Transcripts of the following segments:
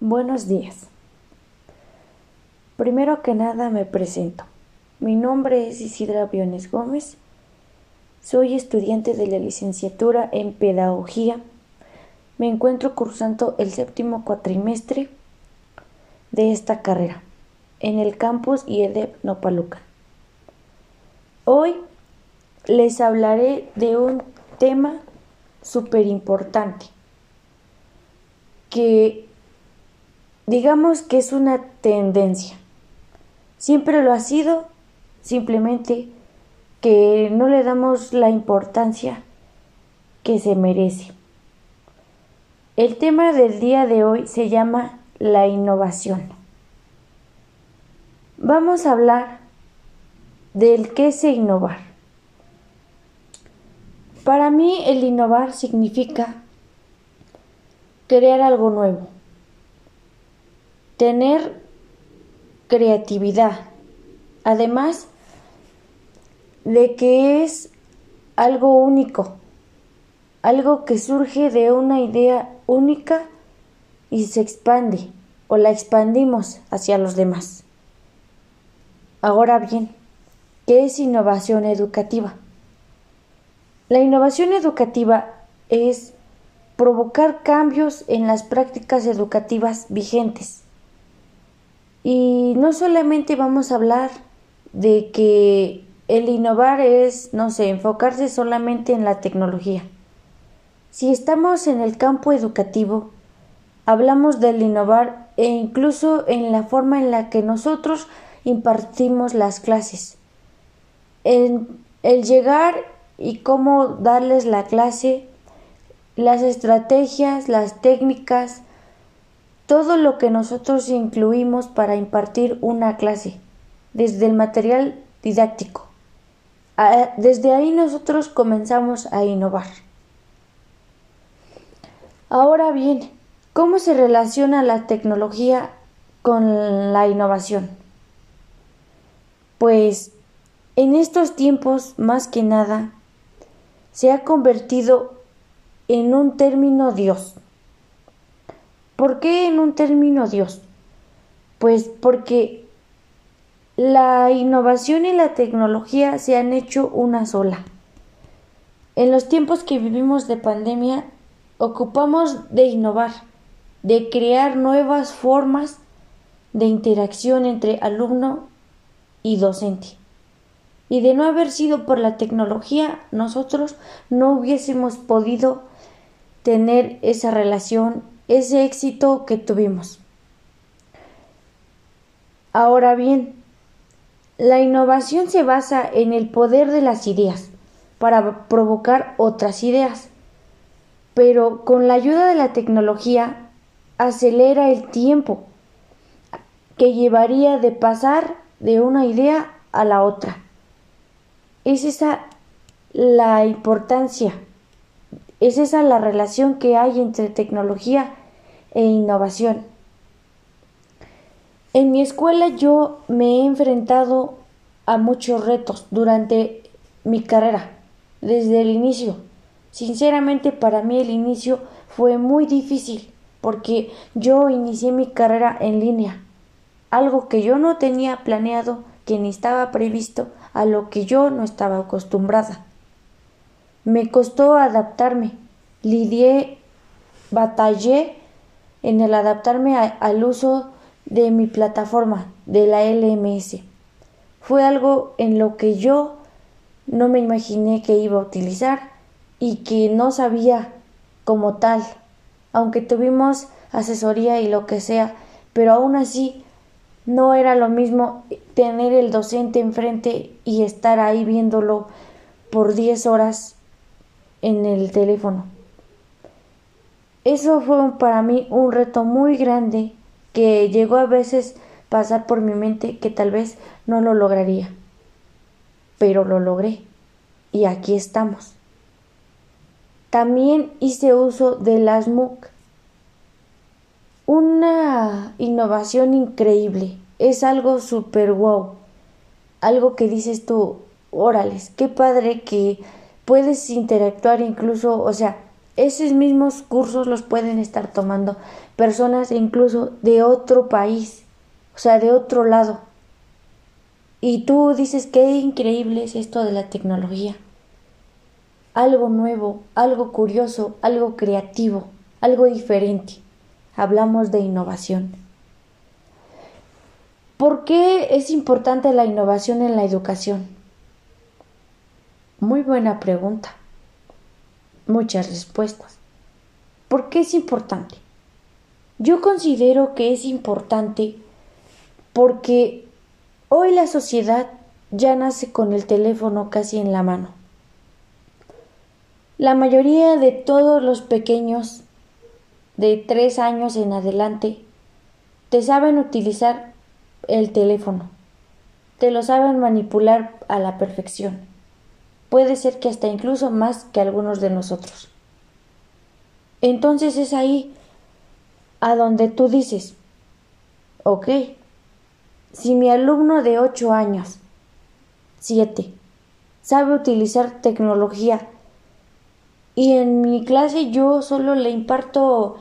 Buenos días. Primero que nada me presento. Mi nombre es Isidra Biones Gómez. Soy estudiante de la licenciatura en Pedagogía. Me encuentro cursando el séptimo cuatrimestre de esta carrera en el campus IEDEP Nopaluca. Hoy les hablaré de un tema súper importante que digamos que es una tendencia. Siempre lo ha sido, simplemente que no le damos la importancia que se merece. El tema del día de hoy se llama la innovación. Vamos a hablar del qué es innovar. Para mí el innovar significa crear algo nuevo tener creatividad, además de que es algo único, algo que surge de una idea única y se expande o la expandimos hacia los demás. Ahora bien, ¿qué es innovación educativa? La innovación educativa es provocar cambios en las prácticas educativas vigentes y no solamente vamos a hablar de que el innovar es, no sé, enfocarse solamente en la tecnología. Si estamos en el campo educativo, hablamos del innovar e incluso en la forma en la que nosotros impartimos las clases. En el llegar y cómo darles la clase, las estrategias, las técnicas, todo lo que nosotros incluimos para impartir una clase, desde el material didáctico. Desde ahí nosotros comenzamos a innovar. Ahora bien, ¿cómo se relaciona la tecnología con la innovación? Pues en estos tiempos, más que nada, se ha convertido en un término Dios. ¿Por qué en un término Dios? Pues porque la innovación y la tecnología se han hecho una sola. En los tiempos que vivimos de pandemia, ocupamos de innovar, de crear nuevas formas de interacción entre alumno y docente. Y de no haber sido por la tecnología, nosotros no hubiésemos podido tener esa relación ese éxito que tuvimos. Ahora bien, la innovación se basa en el poder de las ideas para provocar otras ideas, pero con la ayuda de la tecnología acelera el tiempo que llevaría de pasar de una idea a la otra. Es esa la importancia, es esa la relación que hay entre tecnología e innovación. En mi escuela yo me he enfrentado a muchos retos durante mi carrera, desde el inicio. Sinceramente para mí el inicio fue muy difícil porque yo inicié mi carrera en línea, algo que yo no tenía planeado, que ni estaba previsto, a lo que yo no estaba acostumbrada. Me costó adaptarme, lidié, batallé en el adaptarme al uso de mi plataforma, de la LMS. Fue algo en lo que yo no me imaginé que iba a utilizar y que no sabía como tal, aunque tuvimos asesoría y lo que sea, pero aún así no era lo mismo tener el docente enfrente y estar ahí viéndolo por 10 horas en el teléfono. Eso fue para mí un reto muy grande que llegó a veces pasar por mi mente que tal vez no lo lograría. Pero lo logré y aquí estamos. También hice uso de las MOOC. Una innovación increíble. Es algo super wow. Algo que dices tú, órales, qué padre que puedes interactuar incluso, o sea, Esos mismos cursos los pueden estar tomando personas incluso de otro país, o sea, de otro lado. Y tú dices, qué increíble es esto de la tecnología. Algo nuevo, algo curioso, algo creativo, algo diferente. Hablamos de innovación. ¿Por qué es importante la innovación en la educación? Muy buena pregunta. Muchas respuestas. ¿Por qué es importante? Yo considero que es importante porque hoy la sociedad ya nace con el teléfono casi en la mano. La mayoría de todos los pequeños de tres años en adelante te saben utilizar el teléfono, te lo saben manipular a la perfección. Puede ser que hasta incluso más que algunos de nosotros. Entonces es ahí a donde tú dices, ok, si mi alumno de 8 años, 7, sabe utilizar tecnología y en mi clase yo solo le imparto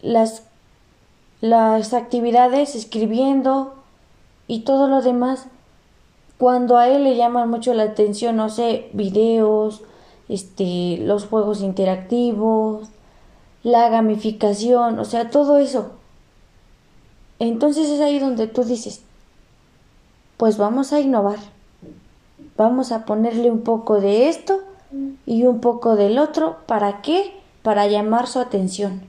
las, las actividades escribiendo y todo lo demás, cuando a él le llaman mucho la atención, no sé, videos, este, los juegos interactivos, la gamificación, o sea, todo eso. Entonces es ahí donde tú dices, pues vamos a innovar, vamos a ponerle un poco de esto y un poco del otro, ¿para qué? Para llamar su atención.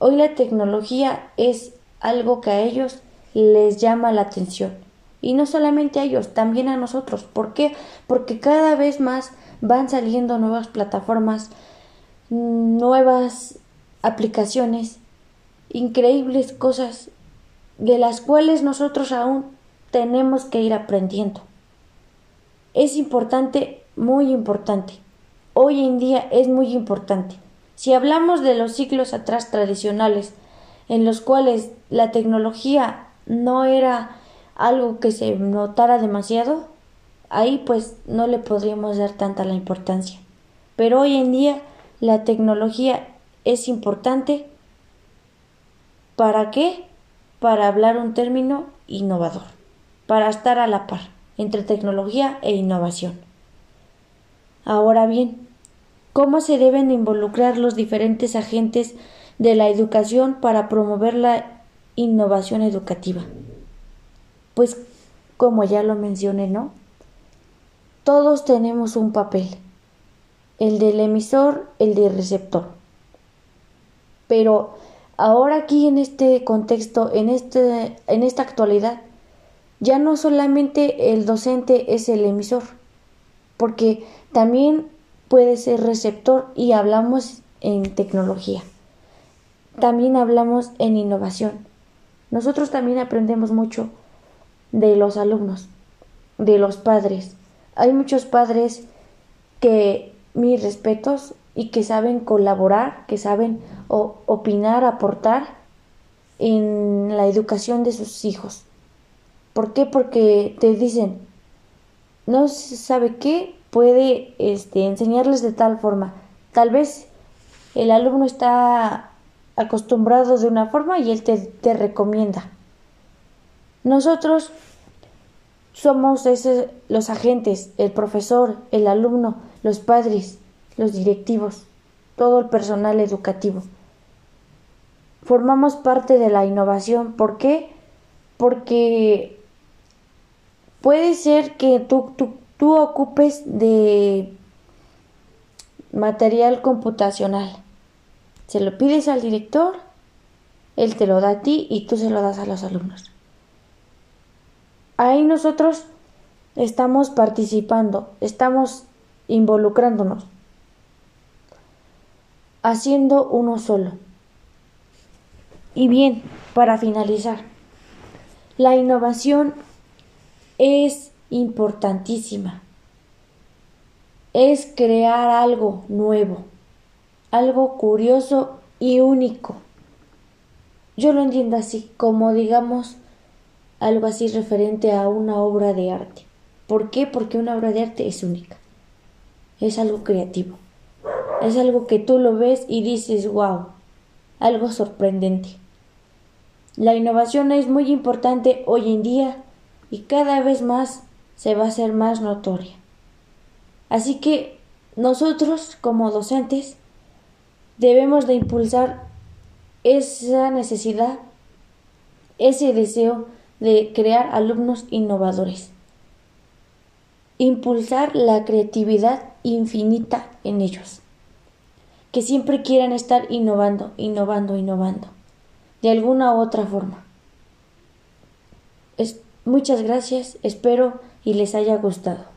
Hoy la tecnología es algo que a ellos les llama la atención. Y no solamente a ellos, también a nosotros. ¿Por qué? Porque cada vez más van saliendo nuevas plataformas, nuevas aplicaciones, increíbles cosas de las cuales nosotros aún tenemos que ir aprendiendo. Es importante, muy importante. Hoy en día es muy importante. Si hablamos de los ciclos atrás tradicionales, en los cuales la tecnología no era algo que se notara demasiado, ahí pues no le podríamos dar tanta la importancia. Pero hoy en día la tecnología es importante. ¿Para qué? Para hablar un término innovador, para estar a la par entre tecnología e innovación. Ahora bien, ¿cómo se deben involucrar los diferentes agentes de la educación para promover la innovación educativa? Pues, como ya lo mencioné, ¿no? Todos tenemos un papel, el del emisor, el del receptor. Pero ahora aquí en este contexto, en, este, en esta actualidad, ya no solamente el docente es el emisor, porque también puede ser receptor y hablamos en tecnología. También hablamos en innovación. Nosotros también aprendemos mucho de los alumnos, de los padres. Hay muchos padres que, mis respetos, y que saben colaborar, que saben opinar, aportar en la educación de sus hijos. ¿Por qué? Porque te dicen, no sabe qué, puede este, enseñarles de tal forma. Tal vez el alumno está acostumbrado de una forma y él te, te recomienda. Nosotros somos ese, los agentes, el profesor, el alumno, los padres, los directivos, todo el personal educativo. Formamos parte de la innovación. ¿Por qué? Porque puede ser que tú, tú, tú ocupes de material computacional. Se lo pides al director, él te lo da a ti y tú se lo das a los alumnos. Ahí nosotros estamos participando, estamos involucrándonos, haciendo uno solo. Y bien, para finalizar, la innovación es importantísima. Es crear algo nuevo, algo curioso y único. Yo lo entiendo así, como digamos algo así referente a una obra de arte. ¿Por qué? Porque una obra de arte es única. Es algo creativo. Es algo que tú lo ves y dices, wow, algo sorprendente. La innovación es muy importante hoy en día y cada vez más se va a hacer más notoria. Así que nosotros como docentes debemos de impulsar esa necesidad, ese deseo de crear alumnos innovadores. Impulsar la creatividad infinita en ellos. Que siempre quieran estar innovando, innovando, innovando. De alguna u otra forma. muchas gracias, espero y les haya gustado.